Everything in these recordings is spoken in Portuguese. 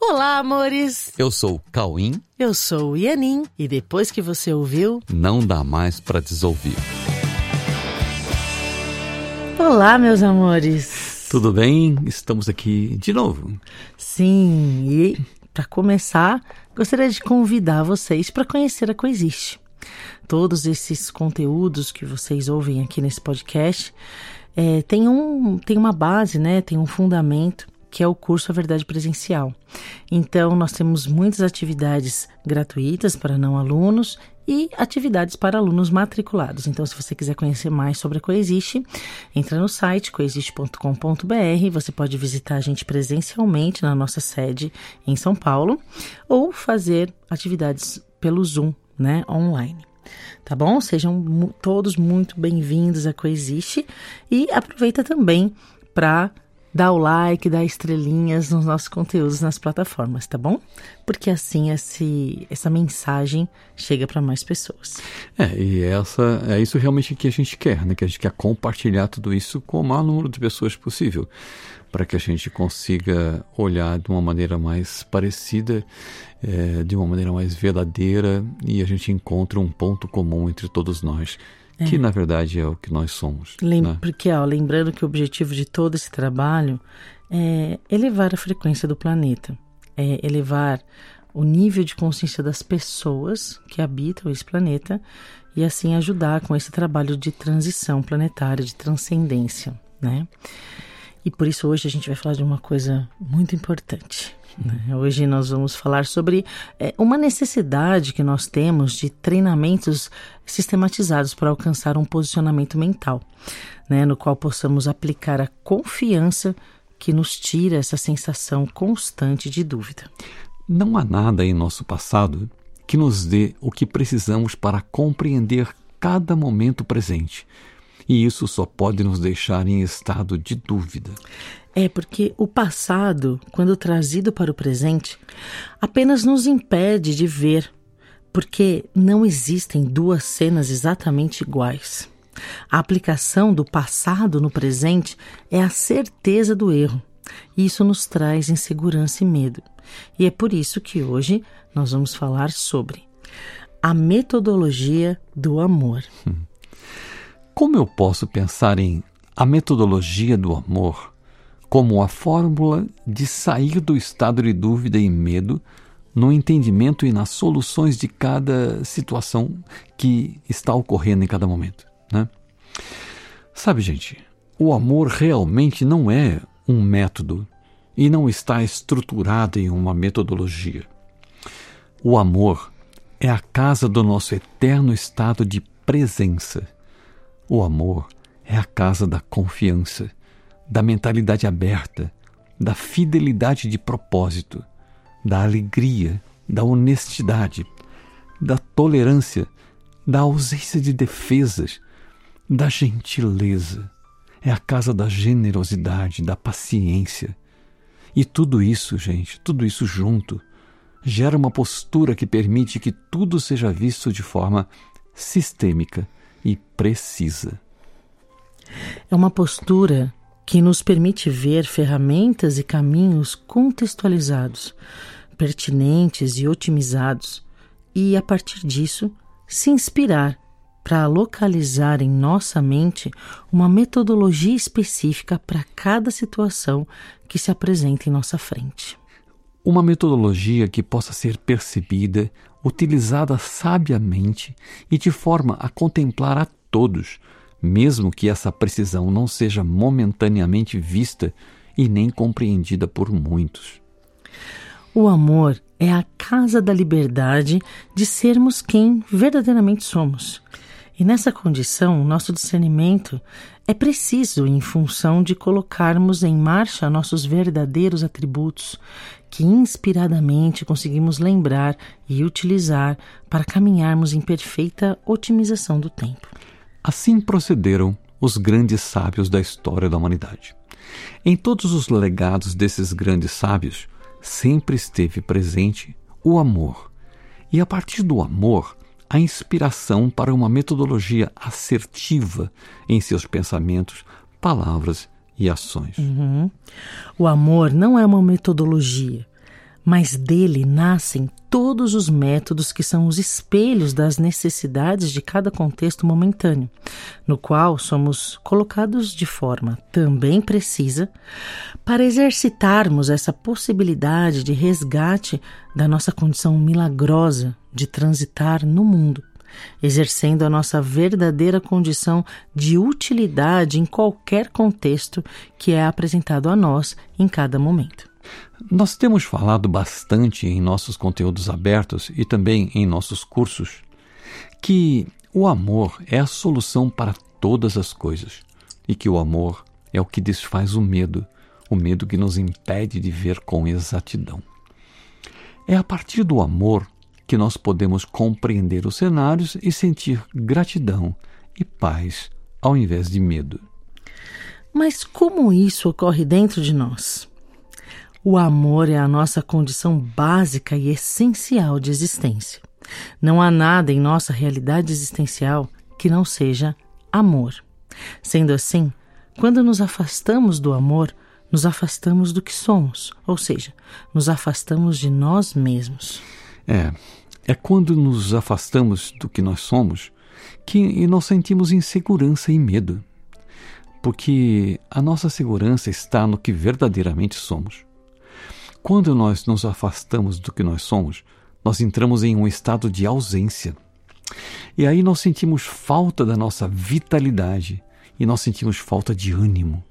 Olá, amores! Eu sou o Cauim. Eu sou o Ianin. E depois que você ouviu, Não dá mais para desouvir. olá, meus amores! Tudo bem? Estamos aqui de novo. Sim, e para começar, gostaria de convidar vocês para conhecer a Coexiste. Todos esses conteúdos que vocês ouvem aqui nesse podcast é, tem, um, tem uma base, né? Tem um fundamento que é o curso A Verdade Presencial. Então, nós temos muitas atividades gratuitas para não alunos e atividades para alunos matriculados. Então, se você quiser conhecer mais sobre a Coexiste, entra no site coexiste.com.br. Você pode visitar a gente presencialmente na nossa sede em São Paulo ou fazer atividades pelo Zoom, né, online. Tá bom? Sejam todos muito bem-vindos a Coexiste e aproveita também para dar o like, dar estrelinhas nos nossos conteúdos nas plataformas, tá bom? Porque assim esse, essa mensagem chega para mais pessoas. É, e essa é isso realmente que a gente quer, né? Que a gente quer compartilhar tudo isso com o maior número de pessoas possível, para que a gente consiga olhar de uma maneira mais parecida, é, de uma maneira mais verdadeira e a gente encontre um ponto comum entre todos nós, que na verdade é o que nós somos. Lem né? Porque, ó, lembrando que o objetivo de todo esse trabalho é elevar a frequência do planeta, é elevar o nível de consciência das pessoas que habitam esse planeta e assim ajudar com esse trabalho de transição planetária, de transcendência, né? E por isso hoje a gente vai falar de uma coisa muito importante. Né? Hoje nós vamos falar sobre é, uma necessidade que nós temos de treinamentos sistematizados para alcançar um posicionamento mental, né? no qual possamos aplicar a confiança que nos tira essa sensação constante de dúvida. Não há nada em nosso passado que nos dê o que precisamos para compreender cada momento presente. E isso só pode nos deixar em estado de dúvida. É porque o passado, quando trazido para o presente, apenas nos impede de ver, porque não existem duas cenas exatamente iguais. A aplicação do passado no presente é a certeza do erro. Isso nos traz insegurança e medo. E é por isso que hoje nós vamos falar sobre a metodologia do amor. Como eu posso pensar em a metodologia do amor como a fórmula de sair do estado de dúvida e medo no entendimento e nas soluções de cada situação que está ocorrendo em cada momento, né? Sabe, gente, o amor realmente não é um método e não está estruturado em uma metodologia. O amor é a casa do nosso eterno estado de presença. O amor é a casa da confiança, da mentalidade aberta, da fidelidade de propósito, da alegria, da honestidade, da tolerância, da ausência de defesas, da gentileza. É a casa da generosidade, da paciência. E tudo isso, gente, tudo isso junto, gera uma postura que permite que tudo seja visto de forma sistêmica e precisa. É uma postura que nos permite ver ferramentas e caminhos contextualizados, pertinentes e otimizados, e a partir disso se inspirar para localizar em nossa mente uma metodologia específica para cada situação que se apresenta em nossa frente. Uma metodologia que possa ser percebida, utilizada sabiamente e de forma a contemplar a todos, mesmo que essa precisão não seja momentaneamente vista e nem compreendida por muitos. O amor é a casa da liberdade de sermos quem verdadeiramente somos. E nessa condição, nosso discernimento é preciso em função de colocarmos em marcha nossos verdadeiros atributos, que inspiradamente conseguimos lembrar e utilizar para caminharmos em perfeita otimização do tempo. Assim procederam os grandes sábios da história da humanidade. Em todos os legados desses grandes sábios, sempre esteve presente o amor. E a partir do amor, a inspiração para uma metodologia assertiva em seus pensamentos, palavras e ações. Uhum. O amor não é uma metodologia, mas dele nascem todos os métodos que são os espelhos das necessidades de cada contexto momentâneo, no qual somos colocados de forma também precisa para exercitarmos essa possibilidade de resgate da nossa condição milagrosa de transitar no mundo, exercendo a nossa verdadeira condição de utilidade em qualquer contexto que é apresentado a nós em cada momento. Nós temos falado bastante em nossos conteúdos abertos e também em nossos cursos que o amor é a solução para todas as coisas e que o amor é o que desfaz o medo, o medo que nos impede de ver com exatidão. É a partir do amor que nós podemos compreender os cenários e sentir gratidão e paz ao invés de medo. Mas como isso ocorre dentro de nós? O amor é a nossa condição básica e essencial de existência. Não há nada em nossa realidade existencial que não seja amor. Sendo assim, quando nos afastamos do amor, nos afastamos do que somos, ou seja, nos afastamos de nós mesmos. É, é quando nos afastamos do que nós somos que nós sentimos insegurança e medo, porque a nossa segurança está no que verdadeiramente somos. Quando nós nos afastamos do que nós somos, nós entramos em um estado de ausência. E aí nós sentimos falta da nossa vitalidade e nós sentimos falta de ânimo,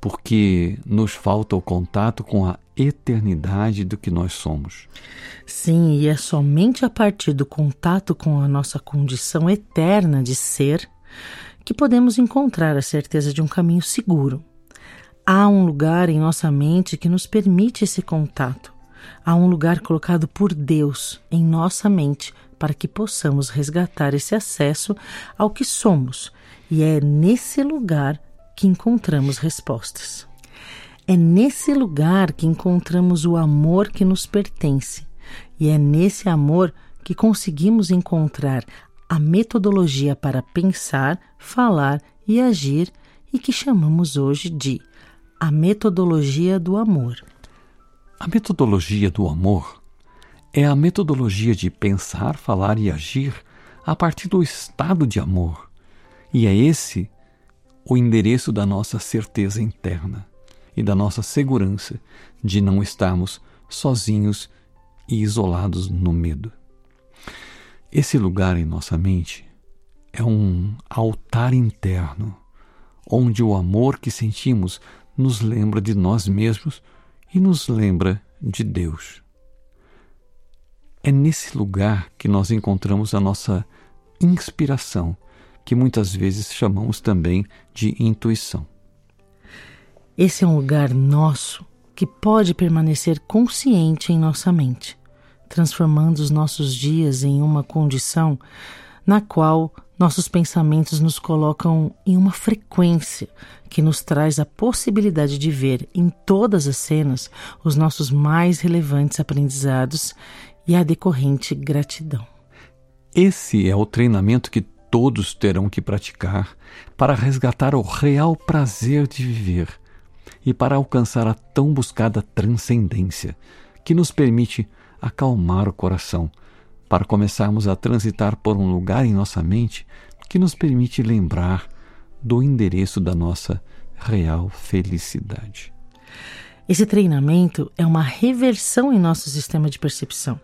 porque nos falta o contato com a eternidade do que nós somos. Sim, e é somente a partir do contato com a nossa condição eterna de ser que podemos encontrar a certeza de um caminho seguro. Há um lugar em nossa mente que nos permite esse contato. Há um lugar colocado por Deus em nossa mente para que possamos resgatar esse acesso ao que somos, e é nesse lugar que encontramos respostas. É nesse lugar que encontramos o amor que nos pertence, e é nesse amor que conseguimos encontrar a metodologia para pensar, falar e agir e que chamamos hoje de a metodologia do amor. A metodologia do amor é a metodologia de pensar, falar e agir a partir do estado de amor. E é esse o endereço da nossa certeza interna e da nossa segurança de não estarmos sozinhos e isolados no medo. Esse lugar em nossa mente é um altar interno onde o amor que sentimos nos lembra de nós mesmos e nos lembra de Deus. É nesse lugar que nós encontramos a nossa inspiração, que muitas vezes chamamos também de intuição. Esse é um lugar nosso que pode permanecer consciente em nossa mente, transformando os nossos dias em uma condição na qual nossos pensamentos nos colocam em uma frequência que nos traz a possibilidade de ver em todas as cenas os nossos mais relevantes aprendizados e a decorrente gratidão. Esse é o treinamento que todos terão que praticar para resgatar o real prazer de viver e para alcançar a tão buscada transcendência que nos permite acalmar o coração para começarmos a transitar por um lugar em nossa mente que nos permite lembrar do endereço da nossa real felicidade. Esse treinamento é uma reversão em nosso sistema de percepção,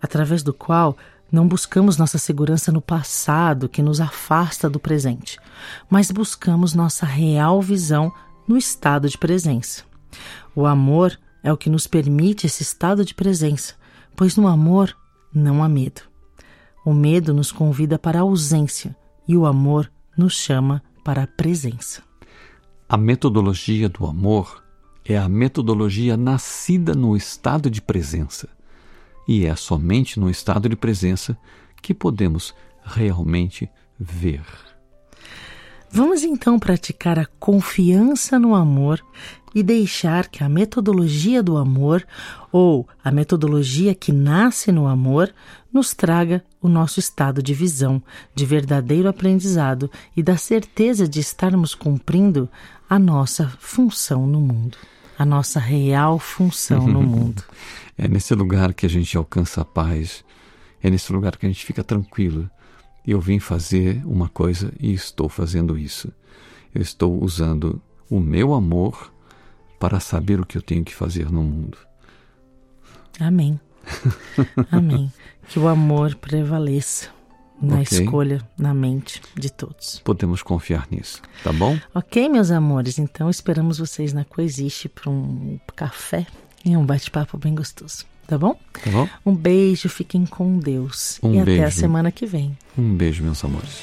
através do qual não buscamos nossa segurança no passado que nos afasta do presente, mas buscamos nossa real visão no estado de presença. O amor é o que nos permite esse estado de presença, pois no amor não há medo. O medo nos convida para a ausência e o amor nos chama para a presença. A metodologia do amor é a metodologia nascida no estado de presença. E é somente no estado de presença que podemos realmente ver. Vamos então praticar a confiança no amor e deixar que a metodologia do amor, ou a metodologia que nasce no amor, nos traga o nosso estado de visão, de verdadeiro aprendizado e da certeza de estarmos cumprindo a nossa função no mundo, a nossa real função no mundo. É nesse lugar que a gente alcança a paz, é nesse lugar que a gente fica tranquilo. Eu vim fazer uma coisa e estou fazendo isso. Eu estou usando o meu amor para saber o que eu tenho que fazer no mundo. Amém. Amém. Que o amor prevaleça na okay. escolha, na mente de todos. Podemos confiar nisso, tá bom? Ok, meus amores. Então esperamos vocês na Coexiste para um café e um bate-papo bem gostoso. Tá bom? Tá bom. Um beijo, fiquem com Deus. Um e beijo. até a semana que vem. Um beijo, meus amores.